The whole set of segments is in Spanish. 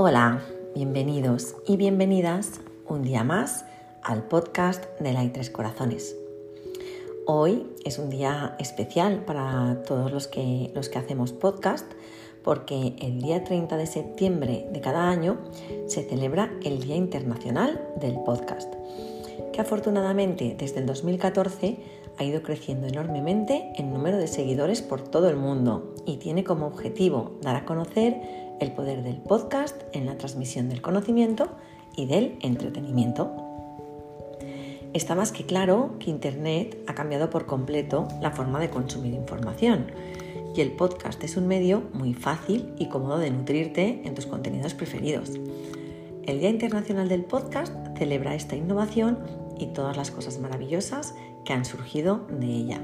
Hola, bienvenidos y bienvenidas un día más al podcast de la Tres Corazones. Hoy es un día especial para todos los que, los que hacemos podcast porque el día 30 de septiembre de cada año se celebra el Día Internacional del Podcast, que afortunadamente desde el 2014 ha ido creciendo enormemente en número de seguidores por todo el mundo y tiene como objetivo dar a conocer el poder del podcast en la transmisión del conocimiento y del entretenimiento. Está más que claro que Internet ha cambiado por completo la forma de consumir información y el podcast es un medio muy fácil y cómodo de nutrirte en tus contenidos preferidos. El Día Internacional del Podcast celebra esta innovación y todas las cosas maravillosas que han surgido de ella.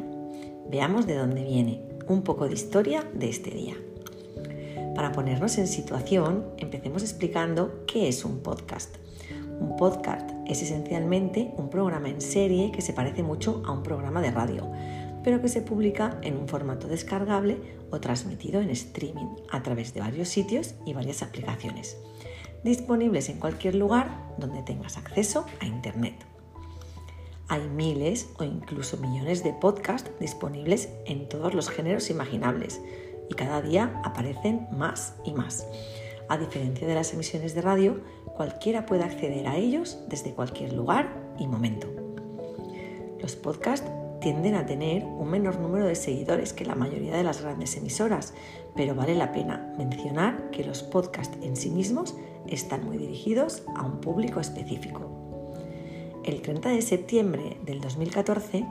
Veamos de dónde viene un poco de historia de este día. Para ponernos en situación, empecemos explicando qué es un podcast. Un podcast es esencialmente un programa en serie que se parece mucho a un programa de radio, pero que se publica en un formato descargable o transmitido en streaming a través de varios sitios y varias aplicaciones, disponibles en cualquier lugar donde tengas acceso a Internet. Hay miles o incluso millones de podcasts disponibles en todos los géneros imaginables, y cada día aparecen más y más. A diferencia de las emisiones de radio, cualquiera puede acceder a ellos desde cualquier lugar y momento. Los podcasts tienden a tener un menor número de seguidores que la mayoría de las grandes emisoras, pero vale la pena mencionar que los podcasts en sí mismos están muy dirigidos a un público específico. El 30 de septiembre del 2014,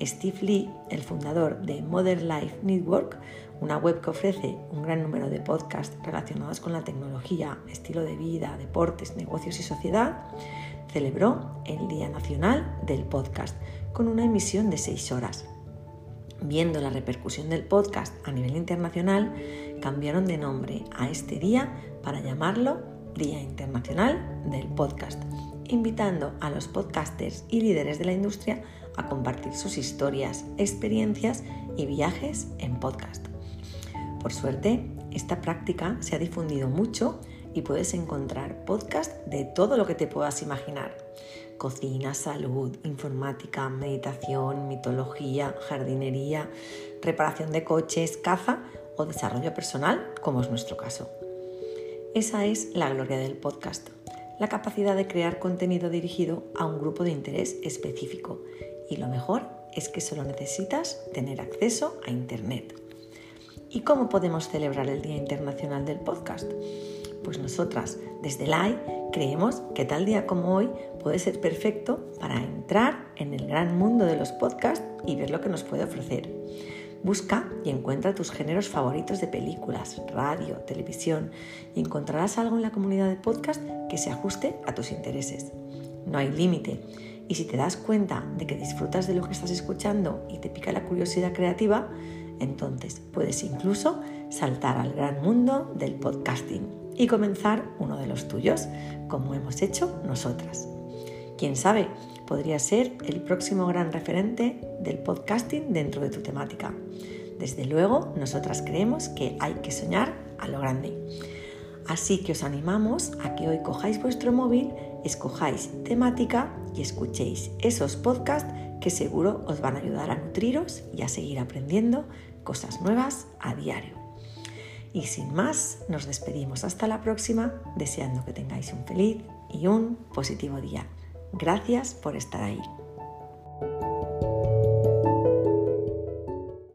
Steve Lee, el fundador de Modern Life Network, una web que ofrece un gran número de podcasts relacionados con la tecnología, estilo de vida, deportes, negocios y sociedad, celebró el Día Nacional del Podcast con una emisión de seis horas. Viendo la repercusión del podcast a nivel internacional, cambiaron de nombre a este día para llamarlo Día Internacional del Podcast, invitando a los podcasters y líderes de la industria a compartir sus historias, experiencias y viajes en podcast. Por suerte, esta práctica se ha difundido mucho y puedes encontrar podcast de todo lo que te puedas imaginar. Cocina, salud, informática, meditación, mitología, jardinería, reparación de coches, caza o desarrollo personal, como es nuestro caso. Esa es la gloria del podcast, la capacidad de crear contenido dirigido a un grupo de interés específico. Y lo mejor es que solo necesitas tener acceso a Internet. ¿Y cómo podemos celebrar el Día Internacional del Podcast? Pues nosotras, desde LAI, creemos que tal día como hoy puede ser perfecto para entrar en el gran mundo de los podcasts y ver lo que nos puede ofrecer. Busca y encuentra tus géneros favoritos de películas, radio, televisión y encontrarás algo en la comunidad de podcast que se ajuste a tus intereses. No hay límite y si te das cuenta de que disfrutas de lo que estás escuchando y te pica la curiosidad creativa, entonces puedes incluso saltar al gran mundo del podcasting y comenzar uno de los tuyos, como hemos hecho nosotras. Quién sabe, podría ser el próximo gran referente del podcasting dentro de tu temática. Desde luego, nosotras creemos que hay que soñar a lo grande. Así que os animamos a que hoy cojáis vuestro móvil, escojáis temática y escuchéis esos podcasts que seguro os van a ayudar a nutriros y a seguir aprendiendo cosas nuevas a diario. Y sin más, nos despedimos hasta la próxima, deseando que tengáis un feliz y un positivo día. Gracias por estar ahí.